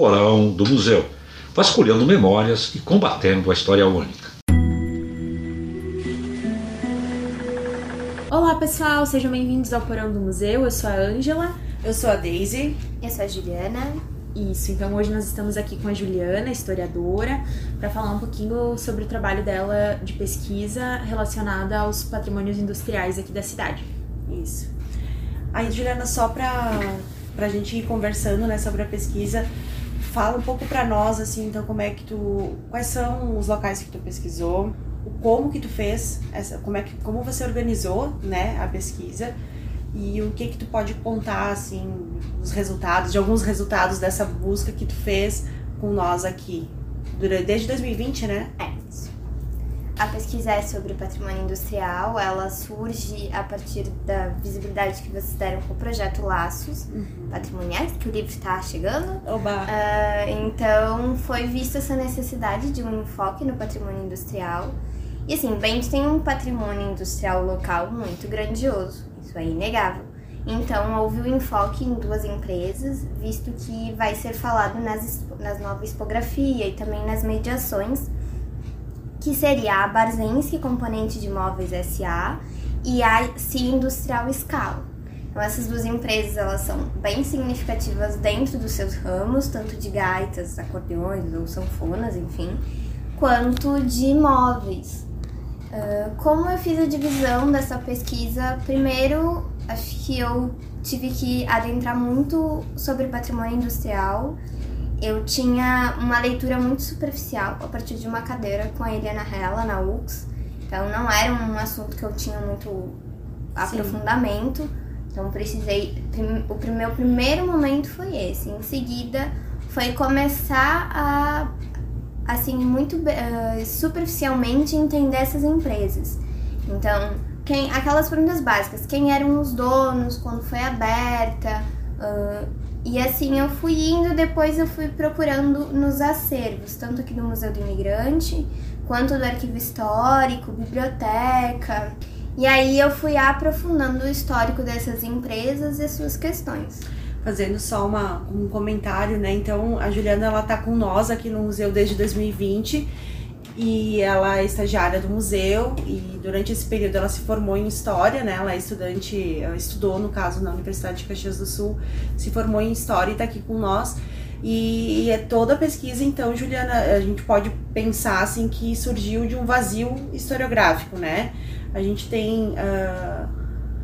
porão do museu, vasculhando memórias e combatendo a história única. Olá pessoal, sejam bem-vindos ao Porão do Museu. Eu sou a Ângela. Eu sou a Daisy. Eu sou a Juliana. Isso, então hoje nós estamos aqui com a Juliana, historiadora, para falar um pouquinho sobre o trabalho dela de pesquisa relacionada aos patrimônios industriais aqui da cidade. Isso. Aí, Juliana, só para a gente ir conversando né, sobre a pesquisa, fala um pouco para nós, assim, então, como é que tu. Quais são os locais que tu pesquisou, como que tu fez, essa, como, é que, como você organizou né, a pesquisa e o que que tu pode contar, assim, os resultados, de alguns resultados dessa busca que tu fez com nós aqui, durante, desde 2020, né? É, isso. A pesquisa é sobre patrimônio industrial, ela surge a partir da visibilidade que vocês deram com o projeto Laços uhum. Patrimoniais, que o livro está chegando. Oba! Uh, então, foi vista essa necessidade de um enfoque no patrimônio industrial. E assim, Bento tem um patrimônio industrial local muito grandioso. Isso é inegável. Então, houve o um enfoque em duas empresas, visto que vai ser falado nas, nas novas expografia e também nas mediações, que seria a Barzensky Componente de Móveis SA e a CIA Industrial Scala. Então, essas duas empresas elas são bem significativas dentro dos seus ramos, tanto de gaitas, acordeões ou sanfonas, enfim, quanto de móveis. Uh, como eu fiz a divisão dessa pesquisa, primeiro acho que eu tive que adentrar muito sobre patrimônio industrial. Eu tinha uma leitura muito superficial a partir de uma cadeira com a Eliana Hella na UX. Então não era um assunto que eu tinha muito aprofundamento. Sim. Então precisei. O meu primeiro momento foi esse. Em seguida foi começar a assim, muito uh, superficialmente entender essas empresas. Então, quem, aquelas perguntas básicas, quem eram os donos, quando foi aberta, uh, e assim eu fui indo, depois eu fui procurando nos acervos, tanto aqui do Museu do Imigrante, quanto do Arquivo Histórico, biblioteca. E aí eu fui aprofundando o histórico dessas empresas e suas questões fazendo só uma, um comentário, né? Então, a Juliana, ela tá com nós aqui no museu desde 2020 e ela é estagiária do museu e durante esse período ela se formou em História, né? Ela é estudante, ela estudou, no caso, na Universidade de Caxias do Sul, se formou em História e tá aqui com nós. E, e é toda a pesquisa, então, Juliana, a gente pode pensar, assim, que surgiu de um vazio historiográfico, né? A gente tem... Uh,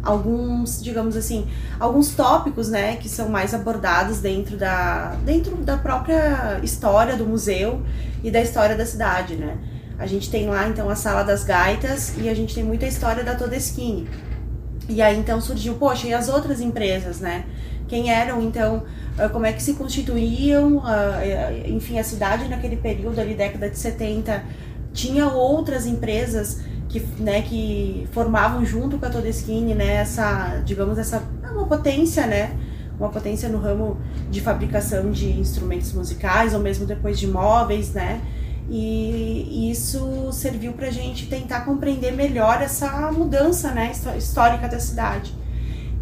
alguns, digamos assim, alguns tópicos, né, que são mais abordados dentro da, dentro da própria história do museu e da história da cidade, né. A gente tem lá, então, a Sala das Gaitas e a gente tem muita história da Todeschini. E aí, então, surgiu, poxa, e as outras empresas, né? Quem eram, então, ah, como é que se constituíam, ah, enfim, a cidade naquele período ali, década de 70, tinha outras empresas que, né, que formavam junto com a Todeschini, né, essa, digamos, essa uma potência, né, uma potência no ramo de fabricação de instrumentos musicais ou mesmo depois de móveis, né, e isso serviu para a gente tentar compreender melhor essa mudança, né, histórica da cidade.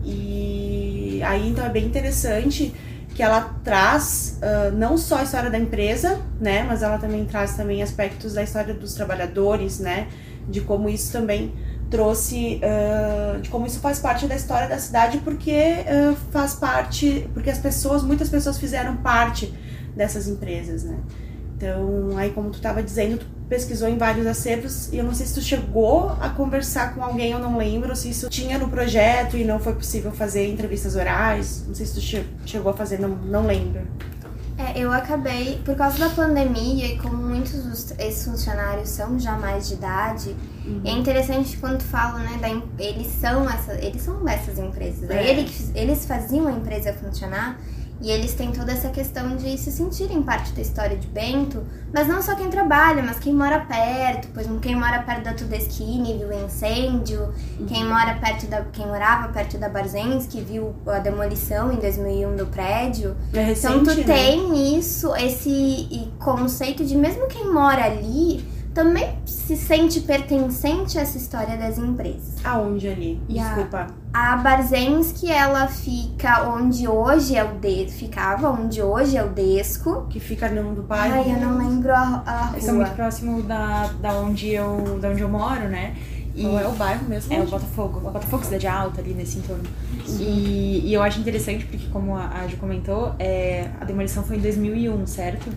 E aí então é bem interessante que ela traz uh, não só a história da empresa, né, mas ela também traz também aspectos da história dos trabalhadores, né, de como isso também trouxe, uh, de como isso faz parte da história da cidade, porque uh, faz parte, porque as pessoas, muitas pessoas fizeram parte dessas empresas, né? Então, aí como tu estava dizendo, tu pesquisou em vários acervos e eu não sei se tu chegou a conversar com alguém, eu não lembro, se isso tinha no projeto e não foi possível fazer entrevistas orais, não sei se tu che chegou a fazer, não, não lembro. É, eu acabei, por causa da pandemia e como muitos dos esses funcionários são já mais de idade, uhum. é interessante quando tu fala, né, da, eles são essa, eles são essas empresas. É. Eles, eles faziam a empresa funcionar e eles têm toda essa questão de se sentirem parte da história de Bento, mas não só quem trabalha, mas quem mora perto, pois quem mora perto da Tudeskine viu o incêndio, uhum. quem mora perto da quem morava perto da Barzensky viu a demolição em 2001 do prédio. É recente, então tu né? tem isso, esse conceito de mesmo quem mora ali também se sente pertencente a essa história das empresas. Aonde ali? E a- Desculpa. A Barzensky, ela fica onde hoje é o de... ficava onde hoje é o Desco. Que fica no do bairro. Ai, eu não lembro a, a Eles são rua. muito próximo da, da, onde eu, da onde eu moro, né? E Qual é o bairro mesmo? É o Botafogo, o Botafogo Cidade Alta ali nesse entorno. E, e eu acho interessante porque, como a, a Ju comentou, é, a demolição foi em 2001, certo?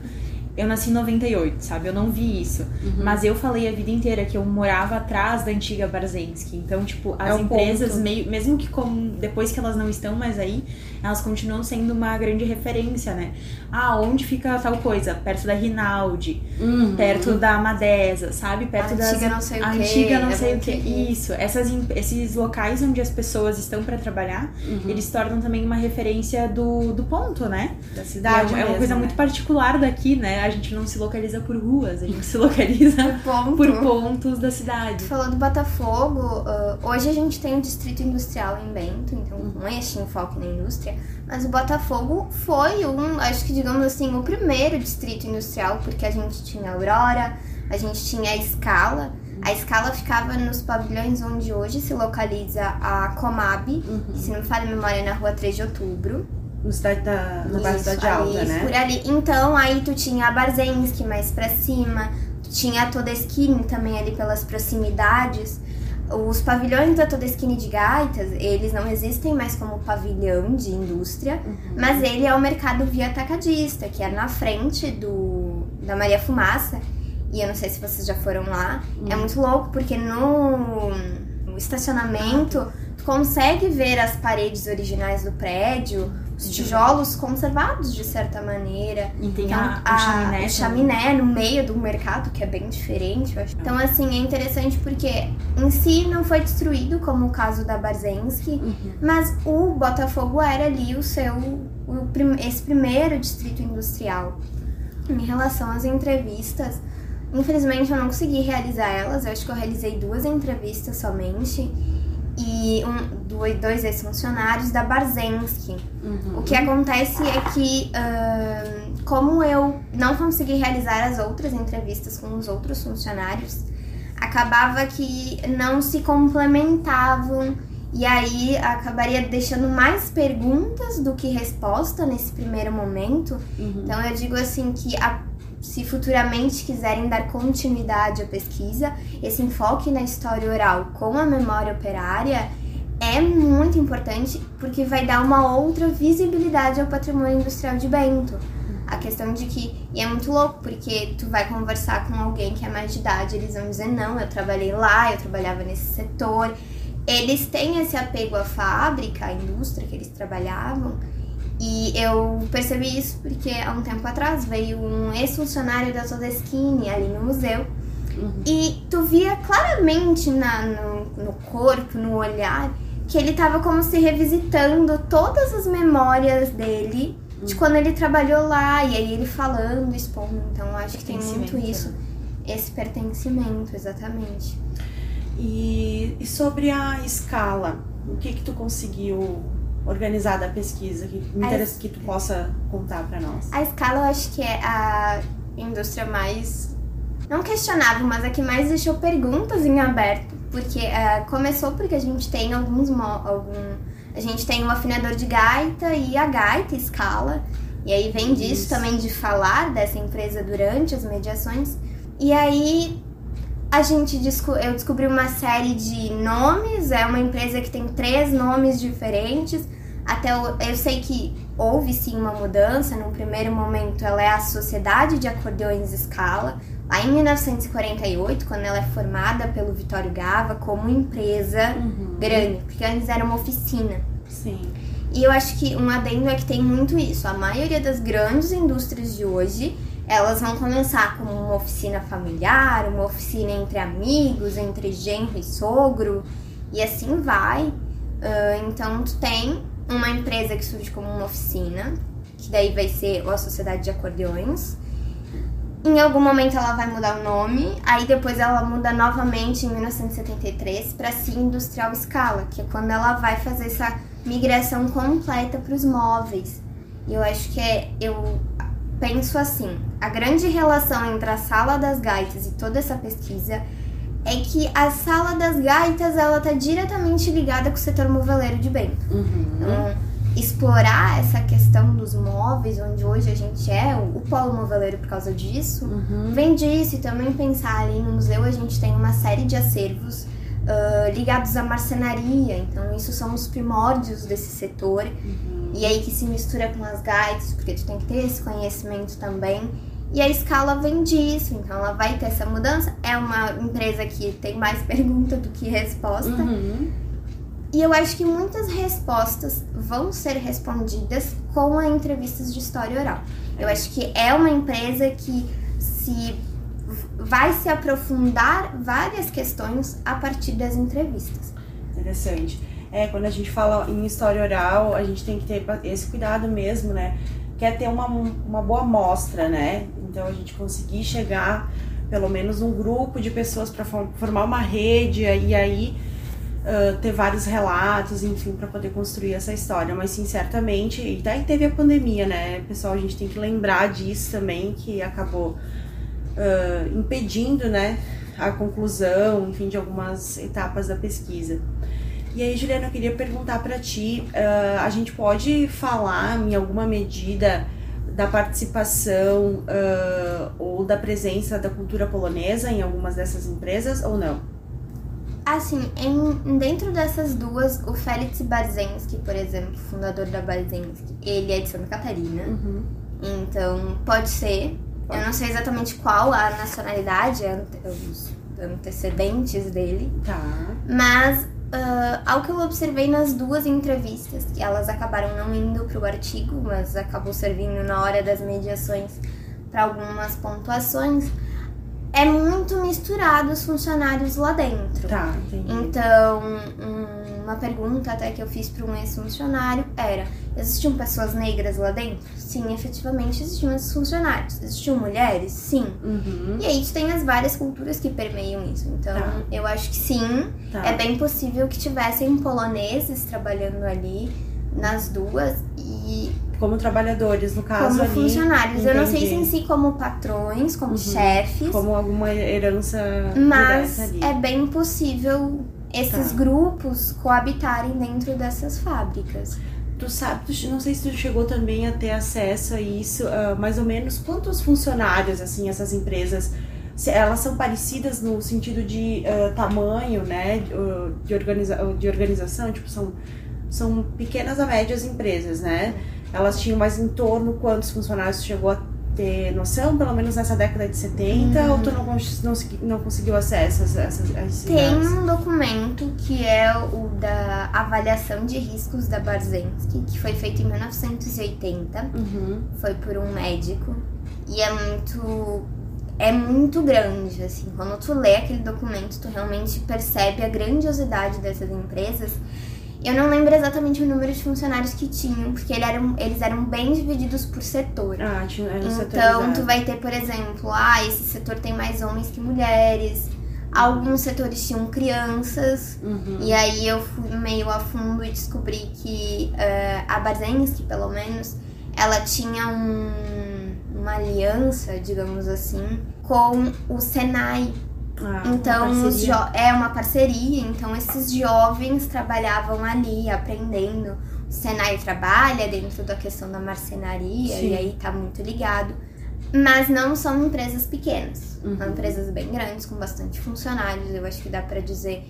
Eu nasci em 98, sabe? Eu não vi isso. Uhum. Mas eu falei a vida inteira que eu morava atrás da antiga Barzensky. Então, tipo, as É empresas, meio, mesmo que como, depois que elas não estão mais aí, elas continuam sendo uma grande referência, né? Ah, onde fica tal coisa? Perto da Rinaldi, Uhum. perto da Madesa, sabe? Perto A das antiga não sei o a quê, antiga não é sei o muito que. isso. Essas, esses locais onde as pessoas estão pra trabalhar, Uhum. eles tornam também uma referência do, do ponto, né? Da E cidade. é, uma- é uma coisa né? muito particular daqui, né? A gente não se localiza por ruas, a gente se localiza Ponto. por pontos da cidade. Falou do Botafogo, ah, hoje a gente tem o Distrito Industrial em Bento, então Uhum. não é este enfoque na indústria, mas o Botafogo foi um, acho que digamos assim, o primeiro distrito industrial, porque a gente tinha a Aurora, a gente tinha a Escala, a Escala ficava nos pavilhões onde hoje se localiza a Comab, Uhum. se não me falha a memória é na rua 3 de outubro. No, cidade da, no bairro Isso, Cidade Alta, ali, né? Por ali. Então, aí tu tinha a Barzensky mais pra cima, tu tinha a Todeschini também ali pelas proximidades. Os pavilhões da Todeschini de Gaitas, eles não existem mais como pavilhão de indústria, Uhum. mas ele é o mercado via atacadista, que é na frente do da Maria Fumaça. E eu não sei se vocês já foram lá. É Uhum. muito louco, porque no, no estacionamento tu consegue ver as paredes originais do prédio, os tijolos conservados de certa maneira. E tem Então, a, a- chaminé. também. chaminé no meio do mercado, que é bem diferente, eu acho. Então, assim, é interessante porque em si não foi destruído, como o caso da Barzensky, Uhum. mas o Botafogo era ali o seu, o esse primeiro distrito industrial. Em relação às entrevistas, infelizmente eu não consegui realizar elas, eu acho que eu realizei duas entrevistas somente. E um, dois, dois ex-funcionários da Barzensky. Uhum. O que acontece é que, ahn, como eu não consegui realizar as outras entrevistas com os outros funcionários, acabava que não se complementavam e aí acabaria deixando mais perguntas do que resposta nesse primeiro momento. Uhum. Então eu digo assim que a- se futuramente quiserem dar continuidade à pesquisa, esse enfoque na história oral com a memória operária é muito importante porque vai dar uma outra visibilidade ao patrimônio industrial de Bento. A questão de que, e é muito louco, porque tu vai conversar com alguém que é mais de idade, eles vão dizer, não, eu trabalhei lá, eu trabalhava nesse setor. Eles têm esse apego à fábrica, à indústria que eles trabalhavam, e eu percebi isso porque há um tempo atrás veio um ex-funcionário da Todeschini ali no museu. Uhum. E tu via claramente na, no, no corpo, no olhar, que ele tava como se revisitando todas as memórias dele de quando ele trabalhou lá. E aí ele falando, expondo. Então eu acho que tem muito isso. Esse pertencimento, exatamente. E, e sobre a escala, o que que tu conseguiu organizar da pesquisa que me A interessa que tu possa contar pra nós? A escala eu acho que é a indústria mais. Não questionável, mas a que mais deixou perguntas em aberto. Porque eh, começou porque a gente tem alguns. Algum, a gente tem um afinador de gaita e a gaita escala. E aí vem disso Isso. também de falar dessa empresa durante as mediações. E aí a gente eu descobri uma série de nomes, é uma empresa que tem três nomes diferentes. Até o- eu sei que houve sim uma mudança. No primeiro momento, ela é a Sociedade de Acordeões Scala, lá em 1948, quando ela é formada pelo Vitório Gava como empresa Uhum. grande, porque antes era uma oficina. Sim. E eu acho que um adendo é que tem muito isso. A maioria das grandes indústrias de hoje, elas vão começar como uma oficina familiar, uma oficina entre amigos, entre genro e sogro, e assim vai. Ah, então, tu tem uma empresa que surge como uma oficina, que daí vai ser a Sociedade de Acordeões. Em algum momento ela vai mudar o nome, aí depois ela muda novamente em 1973 para Cia Industrial Scala, que é quando ela vai fazer essa migração completa para os móveis. E eu acho que é eu penso assim: a grande relação entre a sala das gaitas e toda essa pesquisa é que a sala das gaitas ela tá diretamente ligada com o setor moveleiro de Bento. Uhum. Então, explorar essa questão dos móveis, onde hoje a gente é o, o polo moveleiro por causa disso, Uhum. vem disso e também pensar ali no museu a gente tem uma série de acervos ah, ligados à marcenaria, então isso são os primórdios desse setor Uhum. e aí que se mistura com as gaitas, porque tu tem que ter esse conhecimento também. E a escala vem disso, então ela vai ter essa mudança. É uma empresa que tem mais pergunta do que resposta. Uhum. E eu acho que muitas respostas vão ser respondidas com a entrevistas de história oral. Eu acho que é uma empresa que se vai se aprofundar várias questões a partir das entrevistas. Interessante. É, quando a gente fala em história oral, a gente tem que ter esse cuidado mesmo, né? Quer ter uma, uma boa amostra, né? Então a gente conseguir chegar pelo menos um grupo de pessoas para formar uma rede e aí ah, ter vários relatos, enfim, para poder construir essa história. Mas sim, certamente, e daí teve a pandemia, né? Pessoal, a gente tem que lembrar disso também, que acabou ah, impedindo, né? A conclusão, enfim, de algumas etapas da pesquisa. E aí, Juliana, eu queria perguntar para ti, ah, a gente pode falar em alguma medida da participação ah, ou da presença da cultura polonesa em algumas dessas empresas ou não? Assim, em, dentro dessas duas, o Félix Barzenski, por exemplo, fundador da Barzenski, ele é de Santa Catarina. Uhum. Então, pode ser. Eu não sei exatamente qual a nacionalidade, os antecedentes dele. Tá. Mas, ah, ao que eu observei nas duas entrevistas, que elas acabaram não indo para o artigo, mas acabou servindo na hora das mediações para algumas pontuações, é muito misturado os funcionários lá dentro. Tá, entendi. Então, um- uma pergunta até que eu fiz para um ex-funcionário era: existiam pessoas negras lá dentro? Sim, efetivamente existiam esses funcionários. Existiam mulheres? Sim. Uhum. E aí tu tem as várias culturas que permeiam isso. Então, Tá. eu acho que sim, Tá. é bem possível que tivessem poloneses trabalhando ali nas duas e Como trabalhadores, no caso como ali. funcionários. Eu não sei se entendi. em si como patrões, como Uhum. chefes, Como alguma herança mas é bem possível esses Tá. grupos coabitarem dentro dessas fábricas. Tu sabe, tu- não sei se tu chegou também a ter acesso a isso, ah, mais ou menos quantos funcionários, assim, essas empresas, se elas são parecidas no sentido de ah, tamanho, né, de, organiza de organização, tipo, são, são pequenas a médias empresas, né? Elas tinham mais em torno quantos funcionários tu chegou a ter noção, pelo menos nessa década de 70, ou tu não, não, não conseguiu acesso a, essas, Tem um documento que é o da avaliação de riscos da Barzensky, que foi feito em 1980. Uhum. foi por um médico e é muito é muito grande assim quando tu lê aquele documento tu realmente percebe a grandiosidade dessas empresas eu não lembro exatamente o número de funcionários que tinham porque ele eles eram bem divididos por setor Ah, tinha, era então tu vai ter por exemplo ah esse setor tem mais homens que mulheres alguns setores tinham crianças Uhum. e aí eu fui meio a fundo e descobri que eh, a Barzensky, pelo menos, ela tinha um- uma aliança, digamos assim, com o Senai. Ah, Então, é uma parceria, então esses jovens trabalhavam ali, aprendendo. O Senai trabalha dentro da questão da marcenaria Sim. e aí tá muito ligado. Mas não são empresas pequenas, Uhum. são empresas bem grandes, com bastante funcionários. Eu acho que dá pra dizer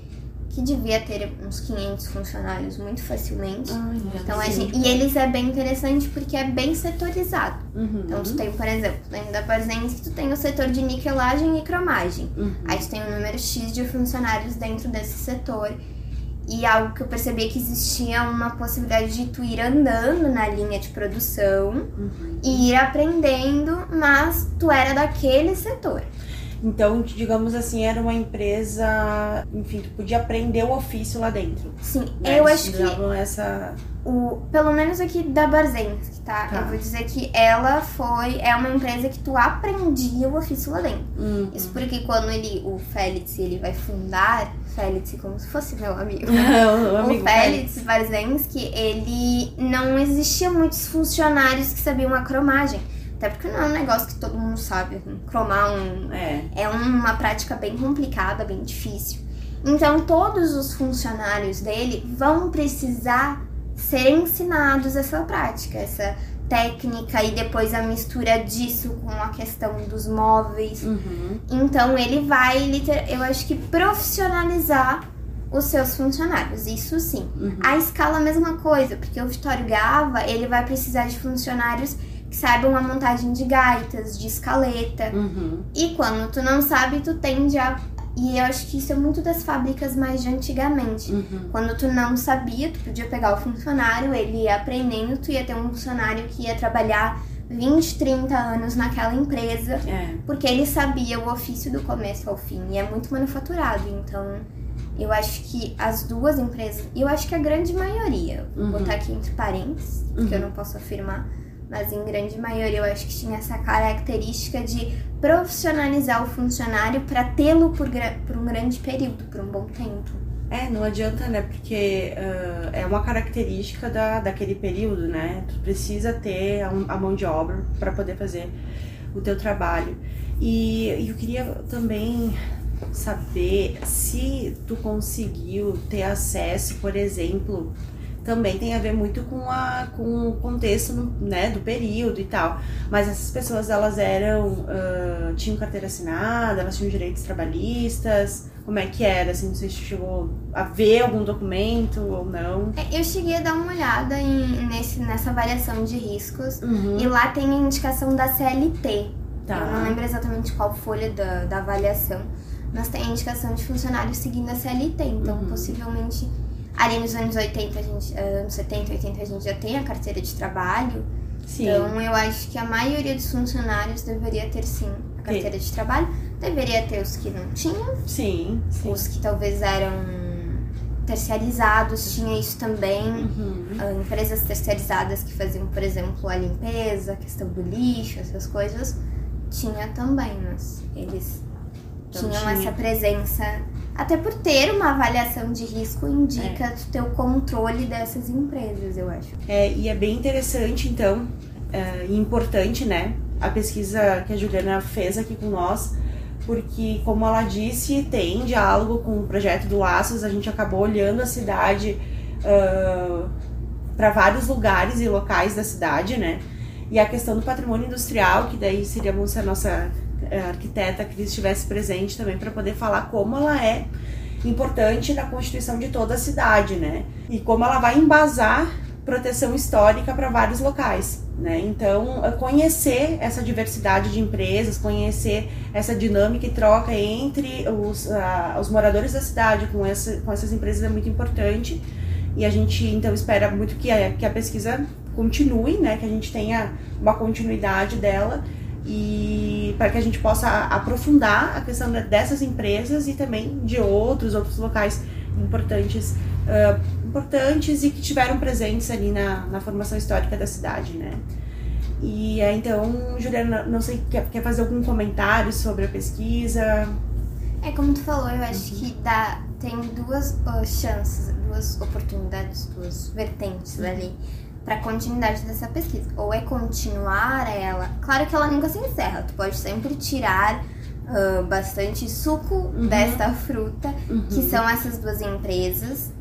que devia ter uns 500 funcionários muito facilmente. Ah, Então, sim. gente, e eles é bem interessante porque é bem setorizado. Uhum. Então, tu tem, por exemplo, dentro da Barzensky, tu tem o setor de niquelagem e cromagem. Uhum. Aí tu tem um número X de funcionários dentro desse setor. E algo que eu percebi é que existia uma possibilidade de tu ir andando na linha de produção Uhum. e ir aprendendo, mas tu era daquele setor. Então, digamos assim, era uma empresa, enfim, tu podia aprender o ofício lá dentro. Sim, né? eu Eles acho que essa. o, pelo menos aqui da Barzensky, tá? Tá. Eu vou dizer que ela foi, é uma empresa que tu aprendia o ofício lá dentro. Uhum. Isso porque quando ele, o Félix, ele vai fundar, Félix como se fosse meu amigo. o amigo o Félix Barzensky, ele não existia muitos funcionários que sabiam a cromagem. Até porque não é um negócio que todo mundo sabe. Cromar um. É. É uma prática bem complicada, bem difícil. Então, todos os funcionários dele vão precisar ser ensinados essa prática, essa técnica e depois a mistura disso com a questão dos móveis. Uhum. Então, ele vai, eu acho que profissionalizar os seus funcionários, isso sim. Uhum. A escala, a mesma coisa, porque o Vitório Gava, ele vai precisar de funcionários que saibam a montagem de gaitas, de escaleta. Uhum. E quando tu não sabe, tu tende a. E eu acho que isso é muito das fábricas mais de antigamente. Uhum. Quando tu não sabia, tu podia pegar o funcionário, ele ia aprendendo, tu ia ter um funcionário que ia trabalhar 20, 30 anos naquela empresa, É. porque ele sabia o ofício do começo ao fim. E é muito manufaturado, então eu acho que as duas empresas, e eu acho que a grande maioria, vou Uhum. botar aqui entre parênteses, porque eu Uhum. não posso afirmar, mas em grande maioria eu acho que tinha essa característica de profissionalizar o funcionário para tê-lo por, por um grande período, por um bom tempo. É, não adianta, né? Porque ah, é uma característica da, daquele período, né? Tu precisa ter a, a mão de obra para poder fazer o teu trabalho. E, e eu queria também saber se tu conseguiu ter acesso, por exemplo, também tem a ver muito com, a, com o contexto né, do período e tal. Mas essas pessoas, elas eram. ah, tinham carteira assinada, elas tinham direitos trabalhistas. Como é que era? Assim, não sei se chegou a ver algum documento ou não. É, Eu cheguei a dar uma olhada em, nesse, nessa avaliação de riscos Uhum. e lá tem a indicação da CLT. Tá. Eu não lembro exatamente qual folha da, da avaliação, mas tem a indicação de funcionários seguindo a CLT. Então, Uhum. possivelmente, ali nos anos 80, a gente, eh, anos 70, 80, a gente já tem a carteira de trabalho. Sim. Então, eu acho que a maioria dos funcionários deveria ter sim a carteira de trabalho. Deveria ter os que não tinham, sim, sim. os que talvez eram terciarizados, tinha isso também. Uhum. Ah, empresas terceirizadas que faziam, por exemplo, a limpeza, a questão do lixo, essas coisas, tinha também, mas eles Então tinham tinha. essa presença. Até por ter uma avaliação de risco, indica ter o controle dessas empresas, eu acho. É, e é bem interessante, então, é, e importante, né, a pesquisa que a Juliana fez aqui com nós, porque, como ela disse, tem diálogo com o projeto do Laços, a gente acabou olhando a cidade para vários lugares e locais da cidade, né, e a questão do patrimônio industrial, que daí seria bom se a nossa eh, arquiteta Cris estivesse presente também para poder falar como ela é importante na constituição de toda a cidade, né? E como ela vai embasar proteção histórica para vários locais, né? Então, eh, conhecer essa diversidade de empresas, conhecer essa dinâmica e troca entre os, ah, os moradores da cidade com, essa, com essas empresas é muito importante. E a gente, então, espera muito que a, que a pesquisa continue, né? Que a gente tenha uma continuidade dela e para que a gente possa aprofundar a questão dessas empresas e também de outros outros locais importantes ah, importantes e que tiveram presentes ali na, na formação histórica da cidade, né? E então, Juliana, não sei, quer, quer fazer algum comentário sobre a pesquisa? É como tu falou, eu acho que dá, tem duas ó, chances, duas oportunidades, duas vertentes ali para continuidade dessa pesquisa. Ou é continuar ela, claro que ela nunca se encerra, tu pode sempre tirar ah, bastante suco desta fruta, que são essas duas empresas.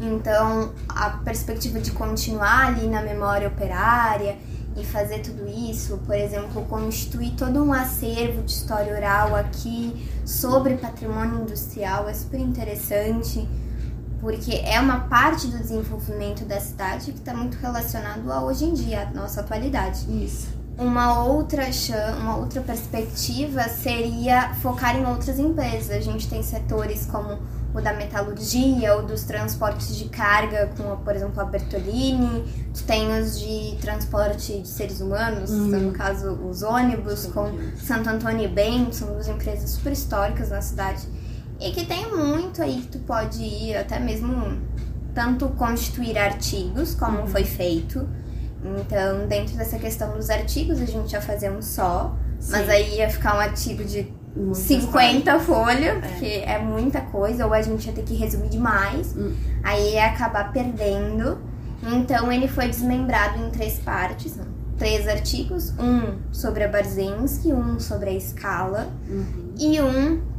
Então, a perspectiva de continuar ali na memória operária e fazer tudo isso, por exemplo, constituir todo um acervo de história oral aqui sobre patrimônio industrial é super interessante, porque é uma parte do desenvolvimento da cidade que está muito relacionado a hoje em dia, a nossa atualidade. Isso. Uma outra, uma outra perspectiva seria focar em outras empresas. A gente tem setores como o da metalurgia ou dos transportes de carga, como por exemplo a Bertolini. Tu tem os de transporte de seres humanos, Uhum. no caso os ônibus, com Santo Antônio e Bem, são duas empresas super históricas na cidade. E que tem muito aí que tu pode ir, até mesmo tanto constituir artigos, como foi feito. Então, dentro dessa questão dos artigos, a gente ia fazer um só, mas Sim. aí ia ficar um artigo de Muitas 50 folhas, porque é muita coisa, ou a gente ia ter que resumir demais, Hum. aí ia acabar perdendo. Então ele foi desmembrado em três partes, não, três artigos, um sobre a Barzensky, um sobre a escala uhum. e um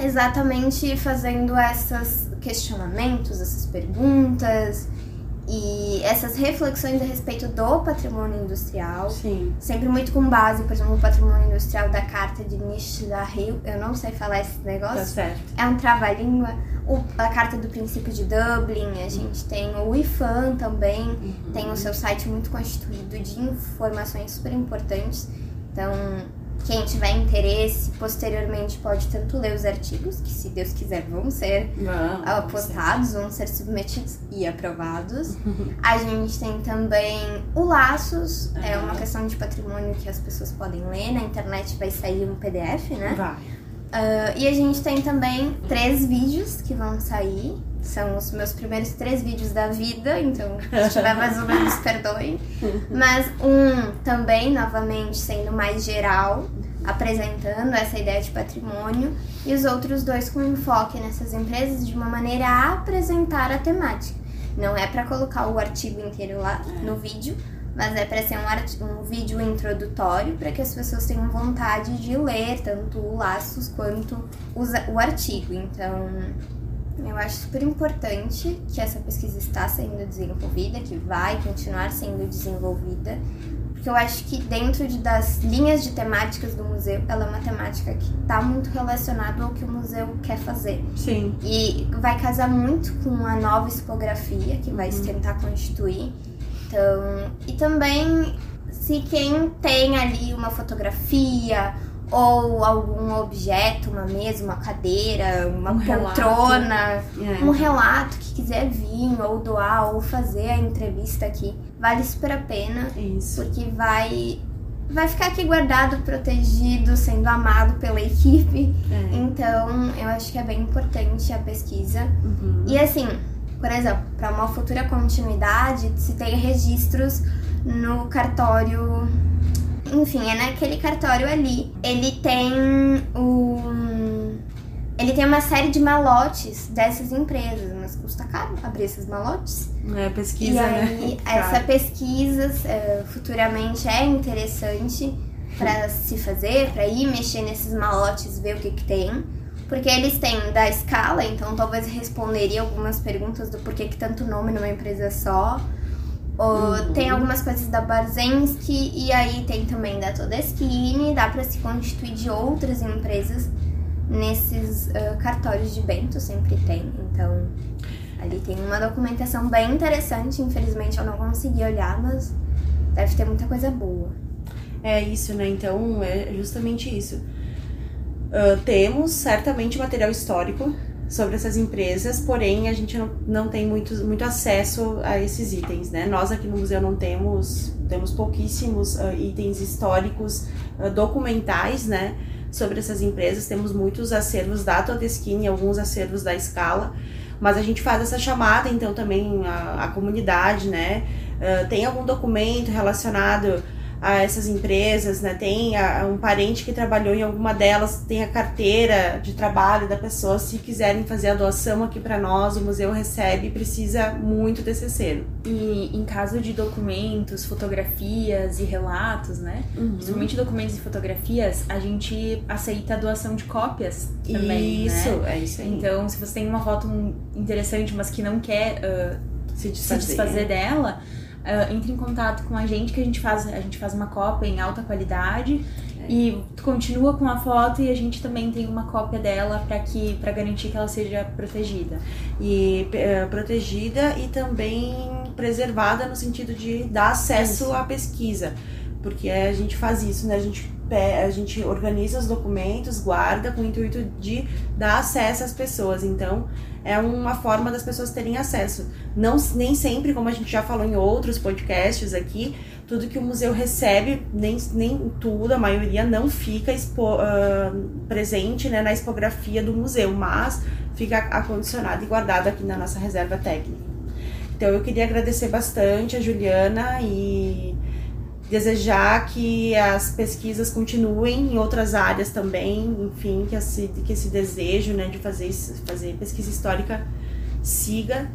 exatamente fazendo esses questionamentos, essas perguntas e essas reflexões a respeito do patrimônio industrial. Sim. Sempre muito com base, por exemplo, no patrimônio industrial da carta de Nietzsche da Rio. Eu não sei falar esse negócio. Tá certo. É um trava-língua. A carta do princípio de Dublin, a gente tem o IFAM também, uhum. tem o seu site muito constituído de informações super importantes. Então, quem tiver interesse, posteriormente pode tanto ler os artigos, que se Deus quiser vão ser Não, postados, vão ser submetidos e aprovados. a gente tem também o Laços, é uma questão de patrimônio que as pessoas podem ler. Na internet vai sair um PDF, né? Vai. Uh, e a gente tem também três vídeos que vão sair. São os meus primeiros três vídeos da vida, então se tiver mais ou menos, perdoem. Mas um também, novamente, sendo mais geral, apresentando essa ideia de patrimônio, e os outros dois com enfoque nessas empresas de uma maneira a apresentar a temática. Não é para colocar o artigo inteiro lá no vídeo, mas é para ser um, um vídeo introdutório para que as pessoas tenham vontade de ler tanto o Laços quanto o artigo. Então, eu acho super importante que essa pesquisa está sendo desenvolvida, que vai continuar sendo desenvolvida, porque eu acho que dentro de, das linhas de temáticas do museu, ela é uma temática que está muito relacionada ao que o museu quer fazer. Sim. E vai casar muito com a nova expografia que vai uhum. se tentar constituir. Então, e também se quem tem ali uma fotografia ou algum objeto, uma mesa, uma cadeira, uma um poltrona, relato. um relato que quiser vir ou doar ou fazer a entrevista aqui, vale super a pena, Isso. porque vai vai ficar aqui guardado, protegido, sendo amado pela equipe. É. Então, eu acho que é bem importante a pesquisa. Uhum. E assim, por exemplo, para uma futura continuidade, se tem registros no cartório enfim, é naquele cartório ali. Ele tem um. Ele tem uma série de malotes dessas empresas, mas custa caro abrir esses malotes. É, pesquisa, e aí, né? essa pesquisa uh, futuramente é interessante para se fazer, para ir mexer nesses malotes, ver o que, que tem. Porque eles têm da escala, então talvez responderia algumas perguntas do porquê que tanto nome numa empresa só. Uhum. Tem algumas coisas da Barzensky e aí tem também da Todeschini, dá para se constituir de outras empresas nesses uh, cartórios de Bento, sempre tem. Então, ali tem uma documentação bem interessante, infelizmente eu não consegui olhar, mas deve ter muita coisa boa. É isso, né? Então, é justamente isso. Uh, temos certamente material histórico sobre essas empresas, porém a gente não, não tem muito, muito acesso a esses itens, né? Nós aqui no museu não temos, temos pouquíssimos uh, itens históricos uh, documentais, né? Sobre essas empresas, temos muitos acervos da Todeschini, alguns acervos da Scala, mas a gente faz essa chamada, então também a, a comunidade, né? Uh, tem algum documento relacionado a essas empresas, né? Tem a, um parente que trabalhou em alguma delas, tem a carteira de trabalho da pessoa. Se quiserem fazer a doação aqui para nós, o museu recebe, precisa muito desse selo. E em caso de documentos, fotografias e relatos, né? Uhum. Principalmente documentos e fotografias, a gente aceita a doação de cópias também, isso, né? é isso aí. Então, se você tem uma foto interessante, mas que não quer uh, se desfazer, se desfazer dela uh, entre em contato com a gente que a gente faz, a gente faz uma cópia em alta qualidade é. e continua com a foto e a gente também tem uma cópia dela para que para garantir que ela seja protegida. E uh, protegida e também preservada no sentido de dar acesso isso. à pesquisa. Porque a gente faz isso, né? A gente a gente organiza os documentos, guarda com o intuito de dar acesso às pessoas. Então, é uma forma das pessoas terem acesso. Não nem sempre, como a gente já falou em outros podcasts aqui, tudo que o museu recebe, nem, nem tudo, a maioria não fica expo, uh, presente né, na expografia do museu, mas fica acondicionado e guardado aqui na nossa reserva técnica. Então eu queria agradecer bastante a Juliana e desejar que as pesquisas continuem em outras áreas também, enfim, que esse, que esse desejo né, de fazer, fazer pesquisa histórica siga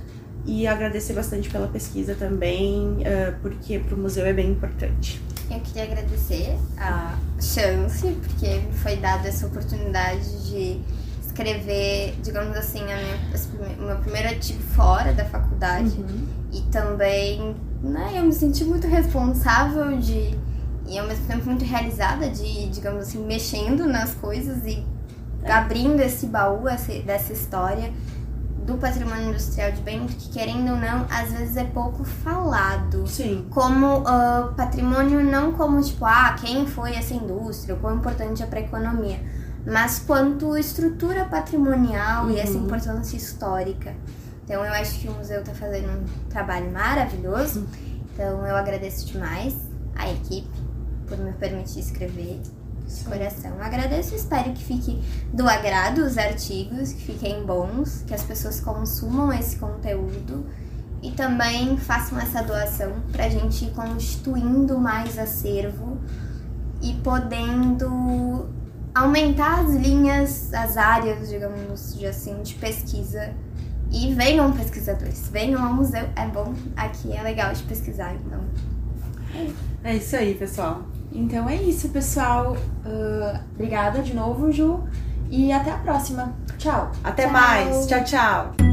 e agradecer bastante pela pesquisa também, uh, porque para o museu é bem importante. Eu queria agradecer a chance, porque me foi dada essa oportunidade de escrever, digamos assim, a minha, o meu primeiro artigo fora da faculdade. Uhum. E também, né, eu me senti muito responsável de e ao mesmo tempo muito realizada de, digamos assim, mexendo nas coisas e é. abrindo esse baú dessa história do patrimônio industrial de Bento, que querendo ou não, às vezes é pouco falado. Sim. Como uh, patrimônio, não como tipo, ah, quem foi essa indústria, o quão importante é para a economia, mas quanto estrutura patrimonial uhum. e essa uhum. importância histórica. Então eu acho que o museu está fazendo um trabalho maravilhoso. Então eu agradeço demais a equipe por me permitir escrever de coração. Agradeço e espero que fique do agrado os artigos, que fiquem bons, que as pessoas consumam esse conteúdo e também façam essa doação para a gente ir constituindo mais acervo e podendo aumentar as linhas, as áreas, digamos assim, de pesquisa. E venham pesquisadores, venham ao museu, é bom, aqui é legal de pesquisar, então. É isso aí, pessoal. Então é isso, pessoal. Uh, obrigada de novo, Ju. E até a próxima. Tchau. Até tchau. mais. Tchau, tchau.